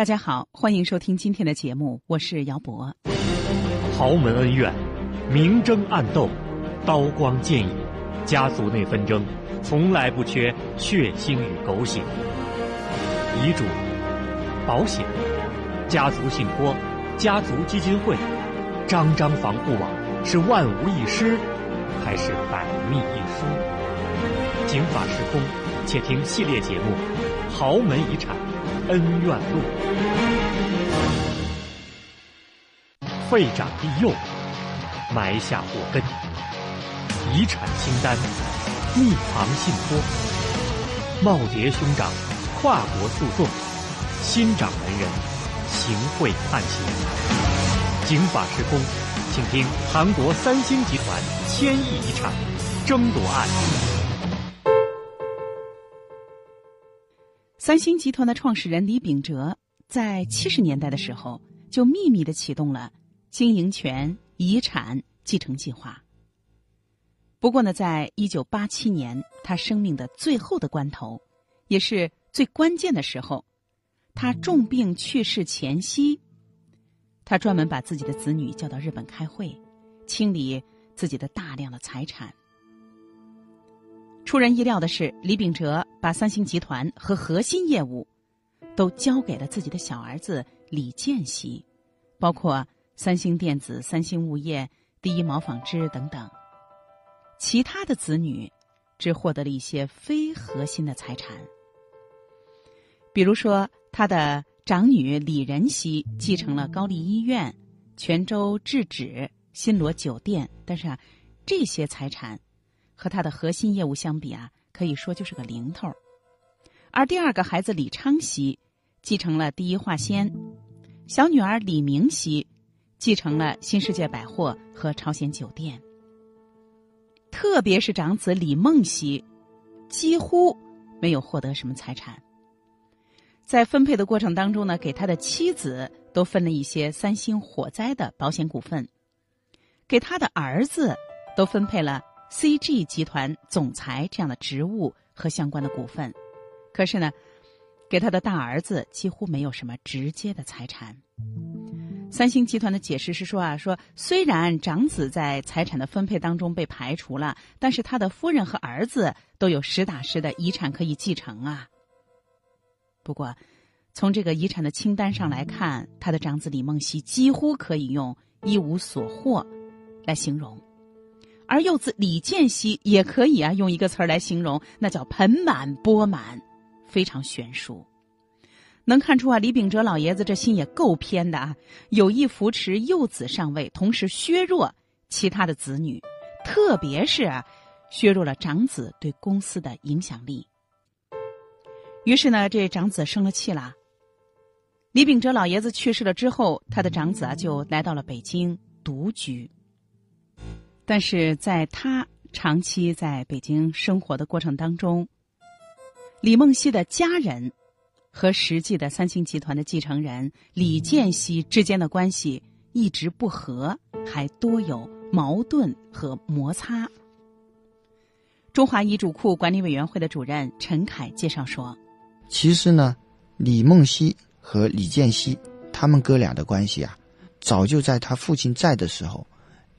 大家好，欢迎收听今天的节目，我是姚博。豪门恩怨，明争暗斗，刀光剑影，家族内纷争从来不缺血腥与狗血。遗嘱、保险、家族信托、家族基金会，张张防护网是万无一失，还是百密一疏？警法时空，且听系列节目《豪门遗产恩怨路》。废长立幼，埋下祸根；遗产清单，密藏信托；耄耋兄长，跨国诉讼；新掌门人，行贿判刑。警法时空，请听韩国三星集团千亿遗产争夺案。三星集团的创始人李秉哲在七十年代的时候，就秘密的启动了。经营权遗产继承计划。不过呢，在一九八七年，他生命的最后的关头，也是最关键的时候，他重病去世前夕，他专门把自己的子女叫到日本开会，清理自己的大量的财产。出人意料的是，李秉哲把三星集团和核心业务都交给了自己的小儿子李健熙，包括。三星电子、三星物业、第一毛纺织等等，其他的子女只获得了一些非核心的财产。比如说，他的长女李仁熙继承了高丽医院、泉州制纸、新罗酒店，但是啊，这些财产和他的核心业务相比啊，可以说就是个零头。而第二个孩子李昌熙继承了第一化纤，小女儿李明熙。继承了新世界百货和朝鲜酒店，特别是长子李梦熙，几乎没有获得什么财产。在分配的过程当中呢，给他的妻子都分了一些三星火灾的保险股份，给他的儿子都分配了 CG 集团总裁这样的职务和相关的股份。可是呢，给他的大儿子几乎没有什么直接的财产。三星集团的解释是说啊，说虽然长子在财产的分配当中被排除了，但是他的夫人和儿子都有实打实的遗产可以继承啊。不过，从这个遗产的清单上来看，他的长子李梦溪几乎可以用一无所获来形容，而幼子李建熙也可以啊用一个词儿来形容，那叫盆满钵满，非常悬殊。能看出啊，李秉哲老爷子这心也够偏的啊！有意扶持幼子上位，同时削弱其他的子女，特别是啊，削弱了长子对公司的影响力。于是呢，这长子生了气了。李秉哲老爷子去世了之后，他的长子啊就来到了北京独居。但是在他长期在北京生活的过程当中，李梦溪的家人。和实际的三星集团的继承人李健熙之间的关系一直不和，还多有矛盾和摩擦。中华遗嘱库管理委员会的主任陈凯介绍说：“其实呢，李梦溪和李健熙他们哥俩的关系啊，早就在他父亲在的时候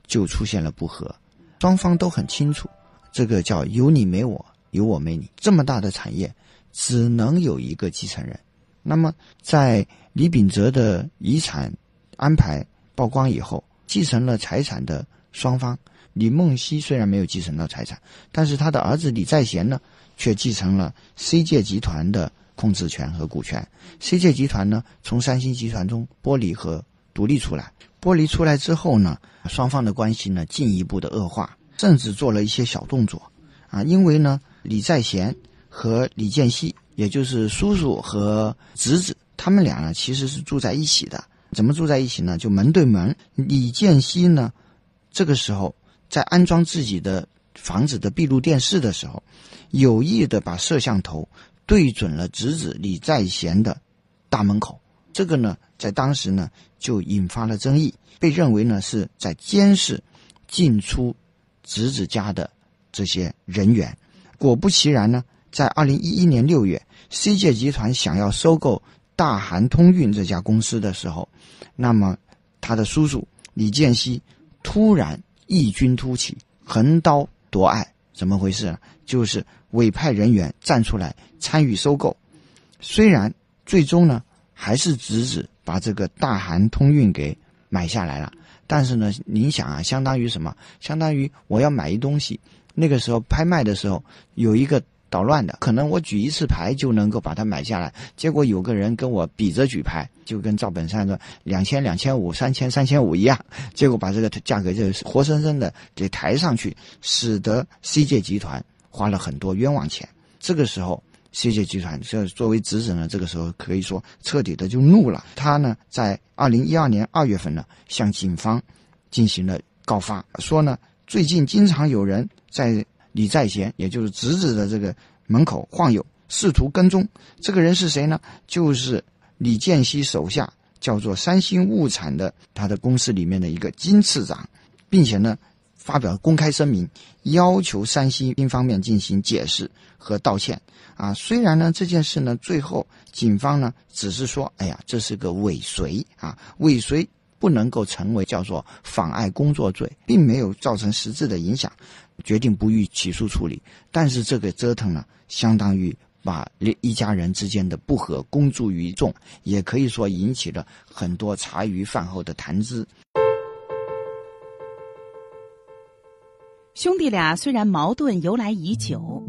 就出现了不和，双方都很清楚，这个叫有你没我，有我没你，这么大的产业。”只能有一个继承人。那么，在李秉哲的遗产安排曝光以后，继承了财产的双方，李梦溪虽然没有继承到财产，但是他的儿子李在贤呢，却继承了 C 界集团的控制权和股权。C 界集团呢，从三星集团中剥离和独立出来。剥离出来之后呢，双方的关系呢进一步的恶化，甚至做了一些小动作。啊，因为呢，李在贤。和李建熙，也就是叔叔和侄子，他们俩呢其实是住在一起的。怎么住在一起呢？就门对门。李建熙呢，这个时候在安装自己的房子的闭路电视的时候，有意的把摄像头对准了侄子李在贤的大门口。这个呢，在当时呢就引发了争议，被认为呢是在监视进出侄子家的这些人员。果不其然呢。在二零一一年六月，C 界集团想要收购大韩通运这家公司的时候，那么他的叔叔李建熙突然异军突起，横刀夺爱，怎么回事呢？就是委派人员站出来参与收购，虽然最终呢还是直指把这个大韩通运给买下来了，但是呢，您想啊，相当于什么？相当于我要买一东西，那个时候拍卖的时候有一个。捣乱的，可能我举一次牌就能够把它买下来，结果有个人跟我比着举牌，就跟赵本山说两千、两千五、三千、三千五一样，结果把这个价格就活生生的给抬上去，使得 C 界集团花了很多冤枉钱。这个时候，CJ 集团这作为侄子呢，这个时候可以说彻底的就怒了。他呢，在二零一二年二月份呢，向警方进行了告发，说呢，最近经常有人在。李在贤，也就是侄子的这个门口晃悠，试图跟踪。这个人是谁呢？就是李建熙手下叫做三星物产的他的公司里面的一个金次长，并且呢，发表公开声明，要求三星方面进行解释和道歉。啊，虽然呢这件事呢，最后警方呢只是说，哎呀，这是个尾随啊，尾随不能够成为叫做妨碍工作罪，并没有造成实质的影响。决定不予起诉处理，但是这个折腾呢，相当于把一家人之间的不和公诸于众，也可以说引起了很多茶余饭后的谈资。兄弟俩虽然矛盾由来已久，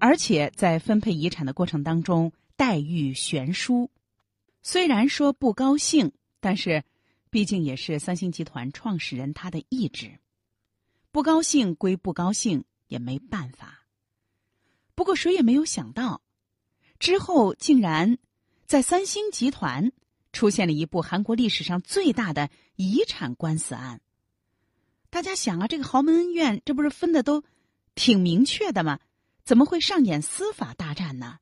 而且在分配遗产的过程当中待遇悬殊，虽然说不高兴，但是毕竟也是三星集团创始人他的意志。不高兴归不高兴，也没办法。不过谁也没有想到，之后竟然在三星集团出现了一部韩国历史上最大的遗产官司案。大家想啊，这个豪门恩怨，这不是分的都挺明确的吗？怎么会上演司法大战呢？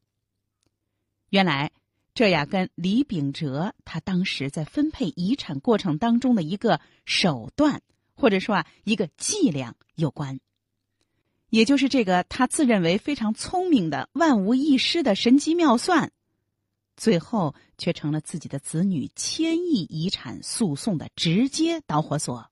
原来，这呀跟李秉哲他当时在分配遗产过程当中的一个手段。或者说啊，一个伎俩有关，也就是这个他自认为非常聪明的万无一失的神机妙算，最后却成了自己的子女千亿遗产诉讼的直接导火索。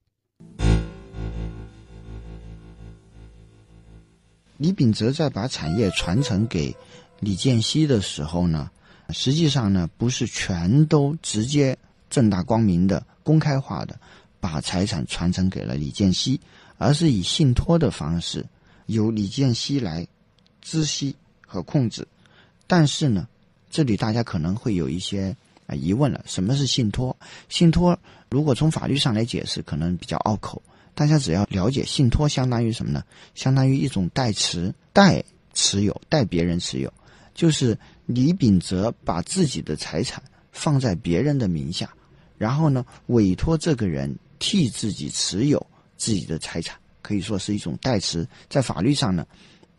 李秉哲在把产业传承给李建熙的时候呢，实际上呢不是全都直接正大光明的公开化的。把财产传承给了李建熙，而是以信托的方式，由李建熙来知悉和控制。但是呢，这里大家可能会有一些啊疑问了：什么是信托？信托如果从法律上来解释，可能比较拗口。大家只要了解，信托相当于什么呢？相当于一种代持、代持有、代别人持有，就是李秉哲把自己的财产放在别人的名下，然后呢，委托这个人。替自己持有自己的财产，可以说是一种代持，在法律上呢，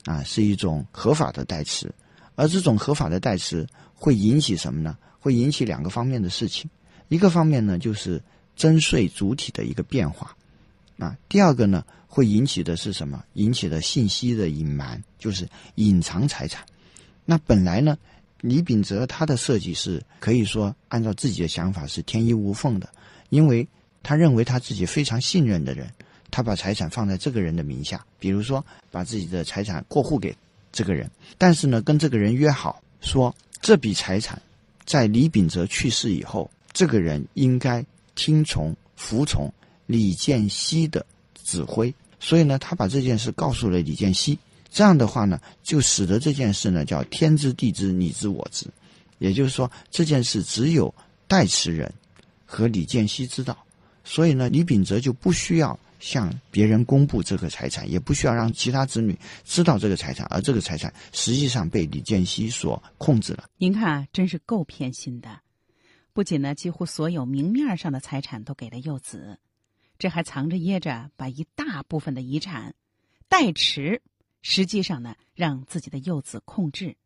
啊，是一种合法的代持。而这种合法的代持会引起什么呢？会引起两个方面的事情。一个方面呢，就是征税主体的一个变化，啊，第二个呢，会引起的是什么？引起的信息的隐瞒，就是隐藏财产。那本来呢，李秉哲他的设计是可以说按照自己的想法是天衣无缝的，因为。他认为他自己非常信任的人，他把财产放在这个人的名下，比如说把自己的财产过户给这个人，但是呢，跟这个人约好说，这笔财产在李秉哲去世以后，这个人应该听从服从李建熙的指挥。所以呢，他把这件事告诉了李建熙，这样的话呢，就使得这件事呢叫天知地知你知我知，也就是说这件事只有代持人和李建熙知道。所以呢，李秉哲就不需要向别人公布这个财产，也不需要让其他子女知道这个财产，而这个财产实际上被李建熙所控制了。您看，真是够偏心的！不仅呢，几乎所有明面上的财产都给了幼子，这还藏着掖着把一大部分的遗产代持，实际上呢，让自己的幼子控制。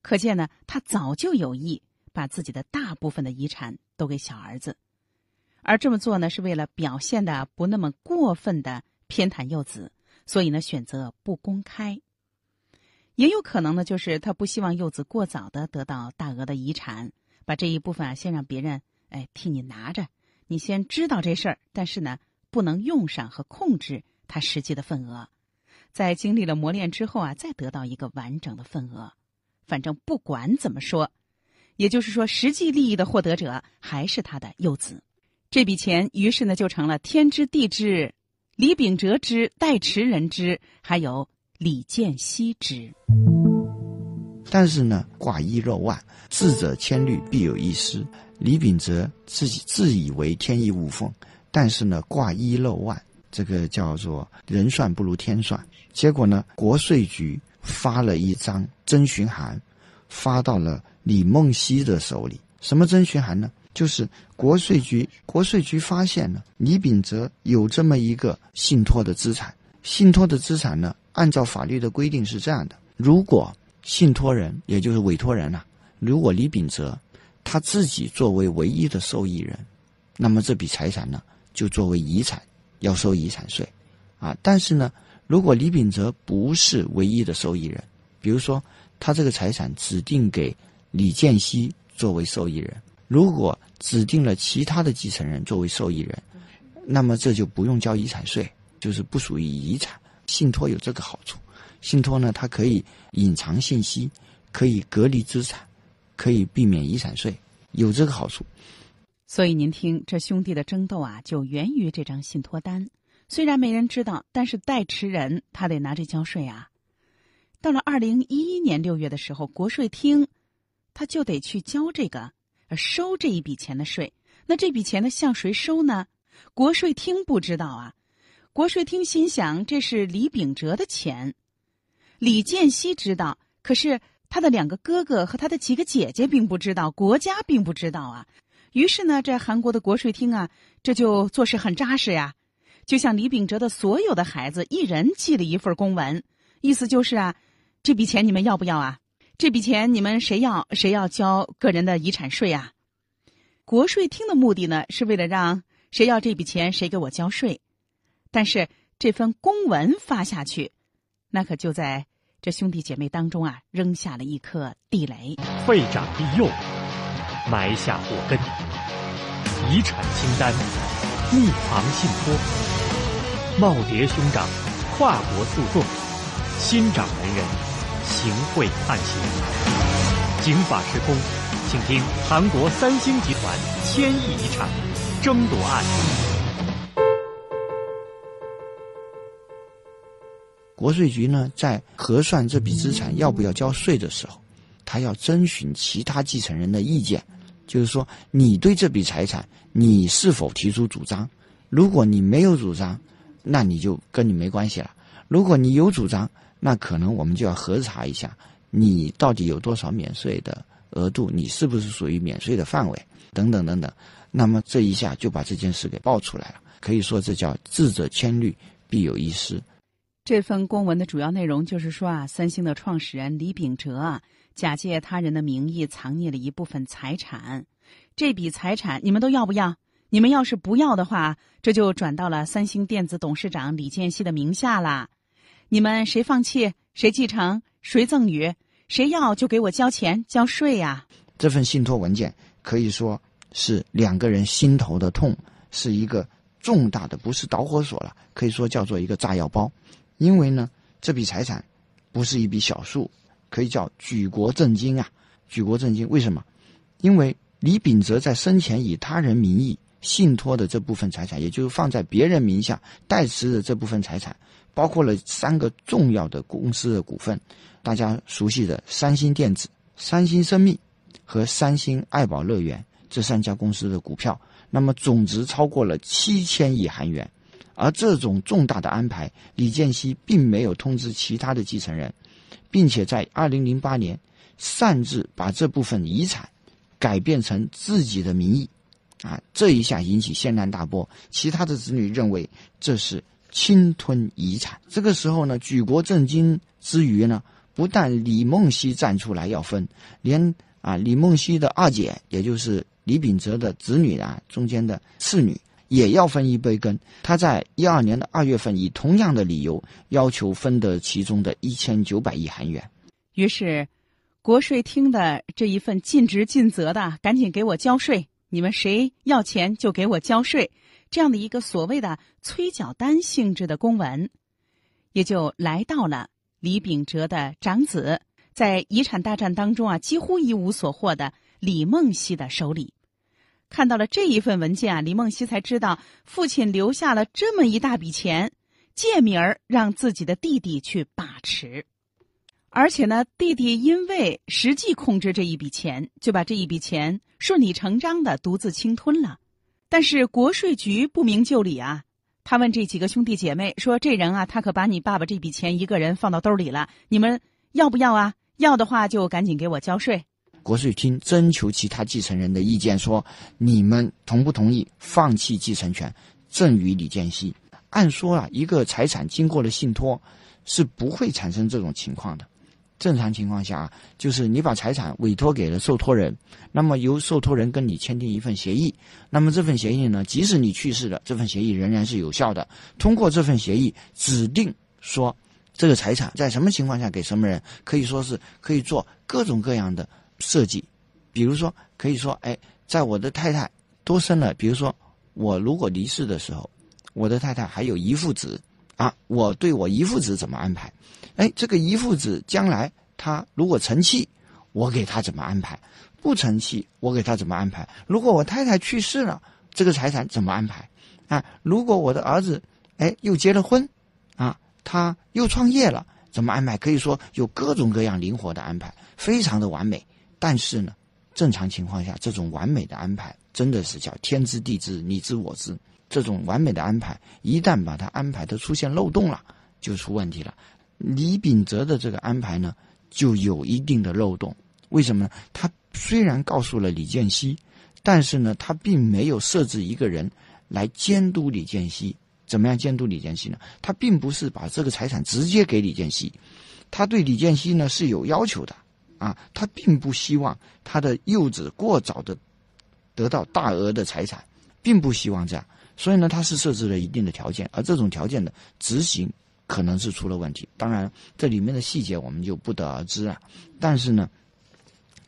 可见呢，他早就有意把自己的大部分的遗产都给小儿子。而这么做呢，是为了表现的不那么过分的偏袒幼子，所以呢，选择不公开。也有可能呢，就是他不希望幼子过早的得到大额的遗产，把这一部分啊先让别人哎替你拿着，你先知道这事儿，但是呢不能用上和控制它实际的份额，在经历了磨练之后啊，再得到一个完整的份额。反正不管怎么说，也就是说，实际利益的获得者还是他的幼子。这笔钱于是呢就成了天知地知。李秉哲之代持人之，还有李建熙之。但是呢，挂一漏万，智者千虑必有一失。李秉哲自己自以为天衣无缝，但是呢，挂一漏万，这个叫做人算不如天算。结果呢，国税局发了一张征询函，发到了李梦溪的手里。什么征询函呢？就是国税局，国税局发现了李秉哲有这么一个信托的资产。信托的资产呢，按照法律的规定是这样的：如果信托人，也就是委托人啊，如果李秉哲他自己作为唯一的受益人，那么这笔财产呢，就作为遗产要收遗产税，啊。但是呢，如果李秉哲不是唯一的受益人，比如说他这个财产指定给李建熙作为受益人。如果指定了其他的继承人作为受益人，那么这就不用交遗产税，就是不属于遗产。信托有这个好处，信托呢，它可以隐藏信息，可以隔离资产，可以避免遗产税，有这个好处。所以您听，这兄弟的争斗啊，就源于这张信托单。虽然没人知道，但是代持人他得拿这交税啊。到了二零一一年六月的时候，国税厅他就得去交这个。收这一笔钱的税，那这笔钱呢向谁收呢？国税厅不知道啊。国税厅心想，这是李秉哲的钱。李建熙知道，可是他的两个哥哥和他的几个姐姐并不知道，国家并不知道啊。于是呢，这韩国的国税厅啊，这就做事很扎实呀，就向李秉哲的所有的孩子一人寄了一份公文，意思就是啊，这笔钱你们要不要啊？这笔钱你们谁要？谁要交个人的遗产税啊？国税厅的目的呢，是为了让谁要这笔钱谁给我交税。但是这份公文发下去，那可就在这兄弟姐妹当中啊，扔下了一颗地雷。废长立幼，埋下祸根。遗产清单，密藏信托，耄耋兄长，跨国诉讼，新掌门人。行贿判刑，警法时空，请听韩国三星集团千亿遗产争夺案。国税局呢，在核算这笔资产要不要交税的时候，他要征询其他继承人的意见，就是说，你对这笔财产，你是否提出主张？如果你没有主张，那你就跟你没关系了；如果你有主张，那可能我们就要核查一下，你到底有多少免税的额度，你是不是属于免税的范围，等等等等。那么这一下就把这件事给爆出来了，可以说这叫智者千虑，必有一失。这份公文的主要内容就是说啊，三星的创始人李秉哲啊，假借他人的名义藏匿了一部分财产，这笔财产你们都要不要？你们要是不要的话，这就转到了三星电子董事长李健熙的名下啦。你们谁放弃，谁继承，谁赠与，谁要就给我交钱交税呀！这份信托文件可以说是两个人心头的痛，是一个重大的，不是导火索了，可以说叫做一个炸药包。因为呢，这笔财产不是一笔小数，可以叫举国震惊啊！举国震惊，为什么？因为李秉哲在生前以他人名义信托的这部分财产，也就是放在别人名下代持的这部分财产。包括了三个重要的公司的股份，大家熟悉的三星电子、三星生命和三星爱宝乐园这三家公司的股票，那么总值超过了七千亿韩元。而这种重大的安排，李建熙并没有通知其他的继承人，并且在二零零八年擅自把这部分遗产改变成自己的名义，啊，这一下引起轩然大波。其他的子女认为这是。侵吞遗产，这个时候呢，举国震惊之余呢，不但李梦溪站出来要分，连啊李梦溪的二姐，也就是李秉哲的子女啊，中间的次女也要分一杯羹。他在一二年的二月份，以同样的理由要求分得其中的一千九百亿韩元。于是，国税厅的这一份尽职尽责的，赶紧给我交税！你们谁要钱就给我交税，这样的一个所谓的催缴单性质的公文，也就来到了李秉哲的长子，在遗产大战当中啊几乎一无所获的李梦溪的手里。看到了这一份文件啊，李梦溪才知道父亲留下了这么一大笔钱，借名儿让自己的弟弟去把持。而且呢，弟弟因为实际控制这一笔钱，就把这一笔钱顺理成章的独自侵吞了。但是国税局不明就里啊，他问这几个兄弟姐妹说：“这人啊，他可把你爸爸这笔钱一个人放到兜里了，你们要不要啊？要的话就赶紧给我交税。”国税厅征求其他继承人的意见，说：“你们同不同意放弃继承权，赠与李建熙？”按说啊，一个财产经过了信托，是不会产生这种情况的。正常情况下啊，就是你把财产委托给了受托人，那么由受托人跟你签订一份协议，那么这份协议呢，即使你去世了，这份协议仍然是有效的。通过这份协议指定说，这个财产在什么情况下给什么人，可以说是可以做各种各样的设计，比如说可以说，哎，在我的太太多生了，比如说我如果离世的时候，我的太太还有遗腹子，啊，我对我遗腹子怎么安排？哎，这个遗父子将来他如果成器，我给他怎么安排；不成器，我给他怎么安排？如果我太太去世了，这个财产怎么安排？啊，如果我的儿子哎又结了婚，啊，他又创业了，怎么安排？可以说有各种各样灵活的安排，非常的完美。但是呢，正常情况下，这种完美的安排真的是叫天知地知，你知我知。这种完美的安排，一旦把它安排的出现漏洞了，就出问题了。李秉哲的这个安排呢，就有一定的漏洞。为什么呢？他虽然告诉了李建熙，但是呢，他并没有设置一个人来监督李建熙。怎么样监督李建熙呢？他并不是把这个财产直接给李建熙，他对李建熙呢是有要求的啊。他并不希望他的幼子过早的得到大额的财产，并不希望这样。所以呢，他是设置了一定的条件，而这种条件的执行。可能是出了问题，当然这里面的细节我们就不得而知了。但是呢，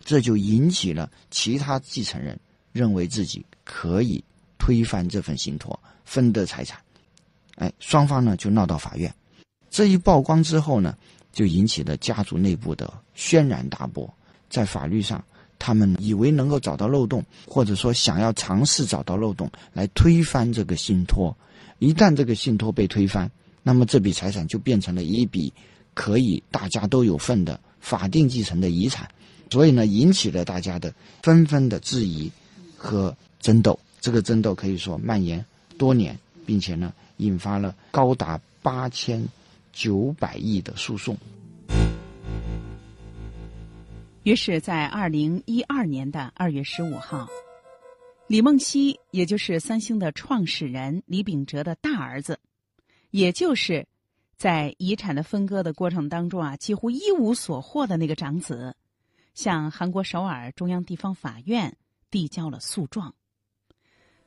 这就引起了其他继承人认为自己可以推翻这份信托，分得财产。哎，双方呢就闹到法院。这一曝光之后呢，就引起了家族内部的轩然大波。在法律上，他们以为能够找到漏洞，或者说想要尝试找到漏洞来推翻这个信托。一旦这个信托被推翻，那么这笔财产就变成了一笔可以大家都有份的法定继承的遗产，所以呢，引起了大家的纷纷的质疑和争斗。这个争斗可以说蔓延多年，并且呢，引发了高达八千九百亿的诉讼。于是，在二零一二年的二月十五号，李梦溪，也就是三星的创始人李秉哲的大儿子。也就是，在遗产的分割的过程当中啊，几乎一无所获的那个长子，向韩国首尔中央地方法院递交了诉状。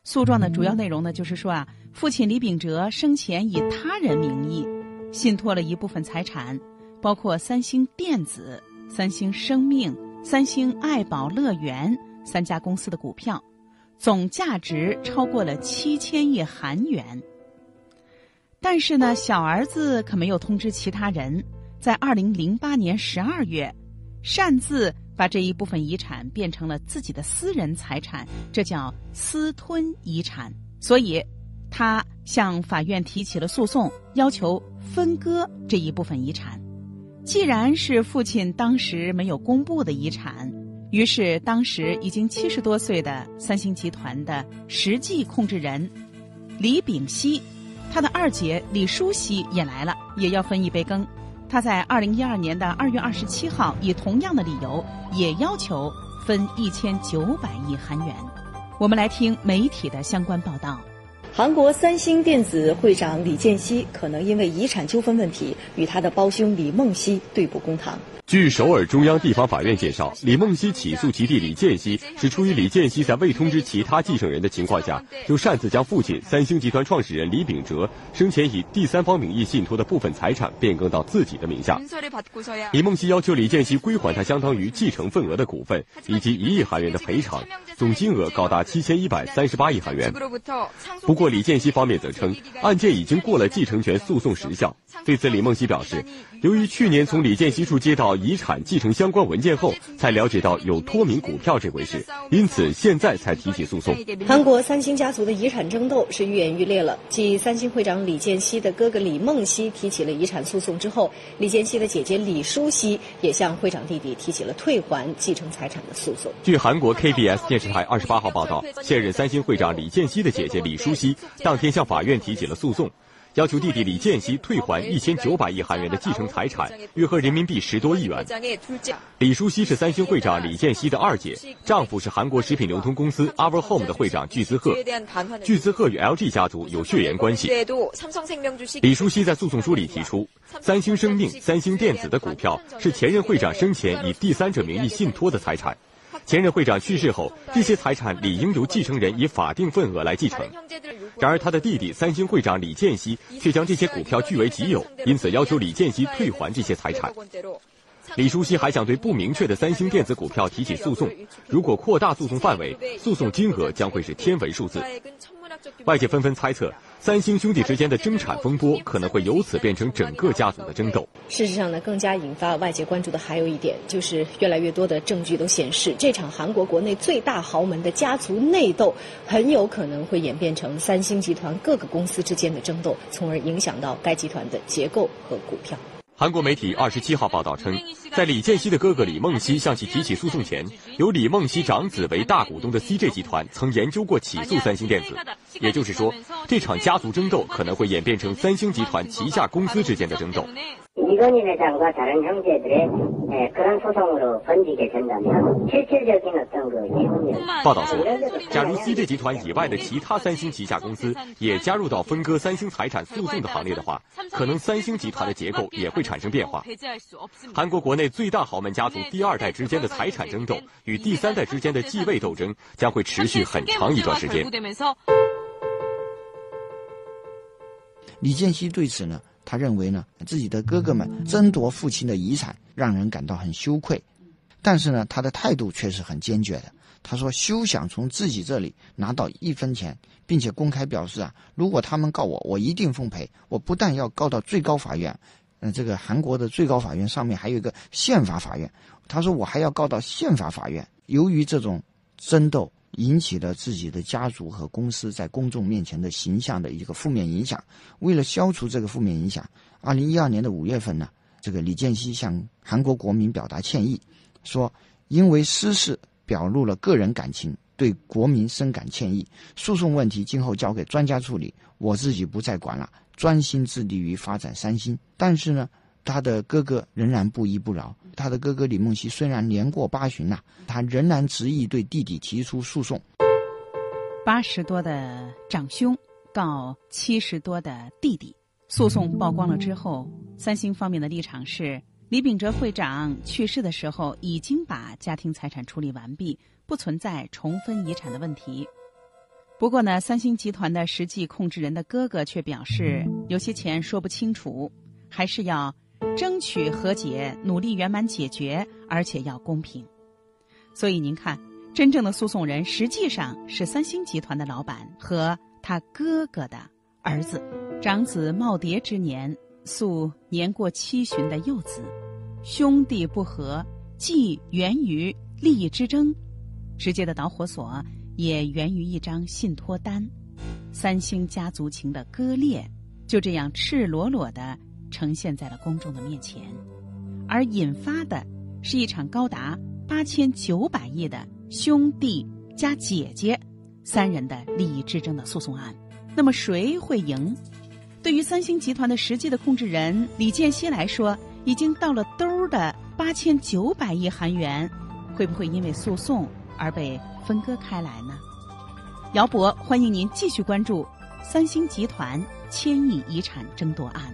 诉状的主要内容呢，就是说啊，父亲李秉哲生前以他人名义信托了一部分财产，包括三星电子、三星生命、三星爱宝乐园三家公司的股票，总价值超过了七千亿韩元。但是呢，小儿子可没有通知其他人，在二零零八年十二月，擅自把这一部分遗产变成了自己的私人财产，这叫私吞遗产。所以，他向法院提起了诉讼，要求分割这一部分遗产。既然是父亲当时没有公布的遗产，于是当时已经七十多岁的三星集团的实际控制人李炳熙。他的二姐李淑熙也来了，也要分一杯羹。他在二零一二年的二月二十七号，以同样的理由，也要求分一千九百亿韩元。我们来听媒体的相关报道。韩国三星电子会长李健熙可能因为遗产纠纷问题与他的胞兄李梦熙对簿公堂。据首尔中央地方法院介绍，李梦熙起诉其弟李健熙，是出于李健熙在未通知其他继承人的情况下，就擅自将父亲三星集团创始人李秉哲生前以第三方名义信托的部分财产变更到自己的名下。李梦熙要求李健熙归还他相当于继承份额的股份，以及一亿韩元的赔偿，总金额高达七千一百三十八亿韩元。不过，李健熙方面则称，案件已经过了继承权诉讼时效。对此，李梦熙表示，由于去年从李健熙处接到遗产继承相关文件后，才了解到有脱名股票这回事，因此现在才提起诉讼。韩国三星家族的遗产争斗是愈演愈烈了。继三星会长李健熙的哥哥李梦熙提起了遗产诉讼之后，李健熙的姐姐李淑熙也向会长弟弟提起了退还继承财产的诉讼。据韩国 KBS 电视台二十八号报道，现任三星会长李健熙的姐姐李淑熙当天向法院提起了诉讼。要求弟弟李健熙退还一千九百亿韩元的继承财产，约合人民币十多亿元。李淑熙是三星会长李健熙的二姐，丈夫是韩国食品流通公司 Our Home 的会长具思赫。具思赫与 LG 家族有血缘关系。李淑熙在诉讼书里提出，三星生命、三星电子的股票是前任会长生前以第三者名义信托的财产。前任会长去世后，这些财产理应由继承人以法定份额来继承。然而，他的弟弟三星会长李健熙却将这些股票据为己有，因此要求李健熙退还这些财产。李淑熙还想对不明确的三星电子股票提起诉讼，如果扩大诉讼范围，诉讼金额将会是天文数字。外界纷纷猜测，三星兄弟之间的争产风波可能会由此变成整个家族的争斗。事实上呢，更加引发外界关注的还有一点，就是越来越多的证据都显示，这场韩国国内最大豪门的家族内斗，很有可能会演变成三星集团各个公司之间的争斗，从而影响到该集团的结构和股票。韩国媒体二十七号报道称，在李健熙的哥哥李梦熙向其提起诉讼前，由李梦熙长子为大股东的 CJ 集团曾研究过起诉三星电子。也就是说，这场家族争斗可能会演变成三星集团旗下公司之间的争斗。报道说，假如 CJ 集团以外的其他三星旗下公司也加入到分割三星财产诉讼的行列的话，可能三星集团的结构也会产生变化。韩国国内最大豪门家族第二代之间的财产争斗与第三代之间的继位斗争将会持续很长一段时间。李健熙对此呢？他认为呢，自己的哥哥们争夺父亲的遗产，让人感到很羞愧。但是呢，他的态度却是很坚决的。他说：“休想从自己这里拿到一分钱，并且公开表示啊，如果他们告我，我一定奉陪。我不但要告到最高法院，嗯，这个韩国的最高法院上面还有一个宪法法院。他说我还要告到宪法法院。由于这种争斗。”引起了自己的家族和公司在公众面前的形象的一个负面影响。为了消除这个负面影响，二零一二年的五月份呢，这个李健熙向韩国国民表达歉意，说因为私事表露了个人感情，对国民深感歉意。诉讼问题今后交给专家处理，我自己不再管了，专心致力于发展三星。但是呢。他的哥哥仍然不依不饶。他的哥哥李梦熙虽然年过八旬呐，他仍然执意对弟弟提出诉讼。八十多的长兄告七十多的弟弟，诉讼曝光了之后，三星方面的立场是：李秉哲会长去世的时候已经把家庭财产处理完毕，不存在重分遗产的问题。不过呢，三星集团的实际控制人的哥哥却表示，有些钱说不清楚，还是要。争取和解，努力圆满解决，而且要公平。所以您看，真正的诉讼人实际上是三星集团的老板和他哥哥的儿子。长子耄耋之年诉年过七旬的幼子，兄弟不和既源于利益之争，直接的导火索也源于一张信托单。三星家族情的割裂，就这样赤裸裸的。呈现在了公众的面前，而引发的是一场高达八千九百亿的兄弟加姐姐三人的利益之争的诉讼案。那么谁会赢？对于三星集团的实际的控制人李健熙来说，已经到了兜的八千九百亿韩元，会不会因为诉讼而被分割开来呢？姚博，欢迎您继续关注三星集团千亿遗产争夺案。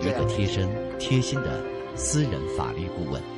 一个贴身、贴心的私人法律顾问。